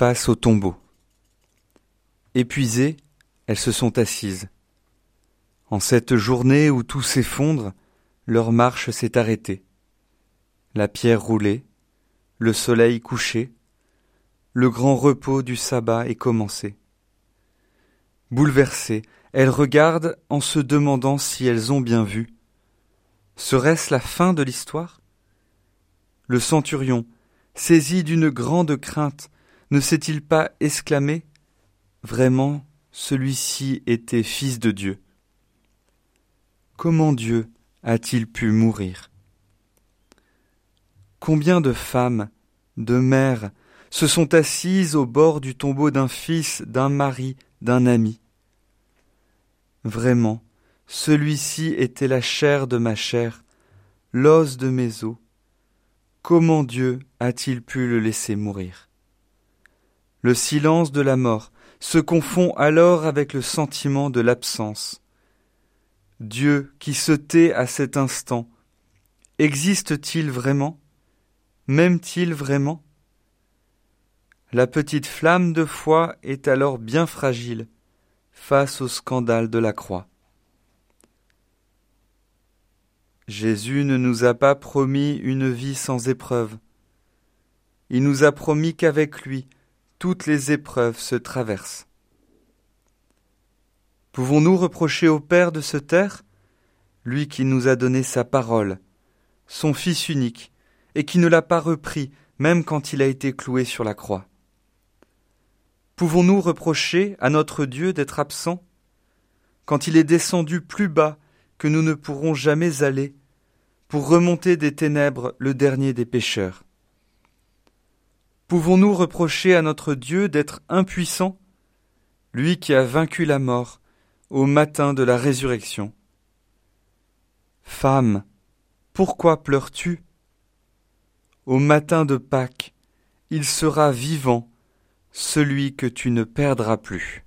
face au tombeau. Épuisées, elles se sont assises. En cette journée où tout s'effondre, leur marche s'est arrêtée. La pierre roulée, le soleil couché, le grand repos du sabbat est commencé. Bouleversées, elles regardent en se demandant si elles ont bien vu. Serait-ce la fin de l'histoire? Le centurion, saisi d'une grande crainte, ne s'est-il pas exclamé Vraiment, celui-ci était fils de Dieu? Comment Dieu a-t-il pu mourir? Combien de femmes, de mères, se sont assises au bord du tombeau d'un fils, d'un mari, d'un ami? Vraiment, celui-ci était la chair de ma chair, l'os de mes os. Comment Dieu a-t-il pu le laisser mourir? Le silence de la mort se confond alors avec le sentiment de l'absence. Dieu qui se tait à cet instant, existe-t-il vraiment? M'aime-t-il vraiment? La petite flamme de foi est alors bien fragile face au scandale de la croix. Jésus ne nous a pas promis une vie sans épreuves. Il nous a promis qu'avec lui, toutes les épreuves se traversent. Pouvons-nous reprocher au Père de se taire, lui qui nous a donné sa parole, son Fils unique, et qui ne l'a pas repris même quand il a été cloué sur la croix? Pouvons-nous reprocher à notre Dieu d'être absent quand il est descendu plus bas que nous ne pourrons jamais aller pour remonter des ténèbres le dernier des pécheurs? Pouvons-nous reprocher à notre Dieu d'être impuissant, lui qui a vaincu la mort au matin de la résurrection? Femme, pourquoi pleures-tu? Au matin de Pâques, il sera vivant, celui que tu ne perdras plus.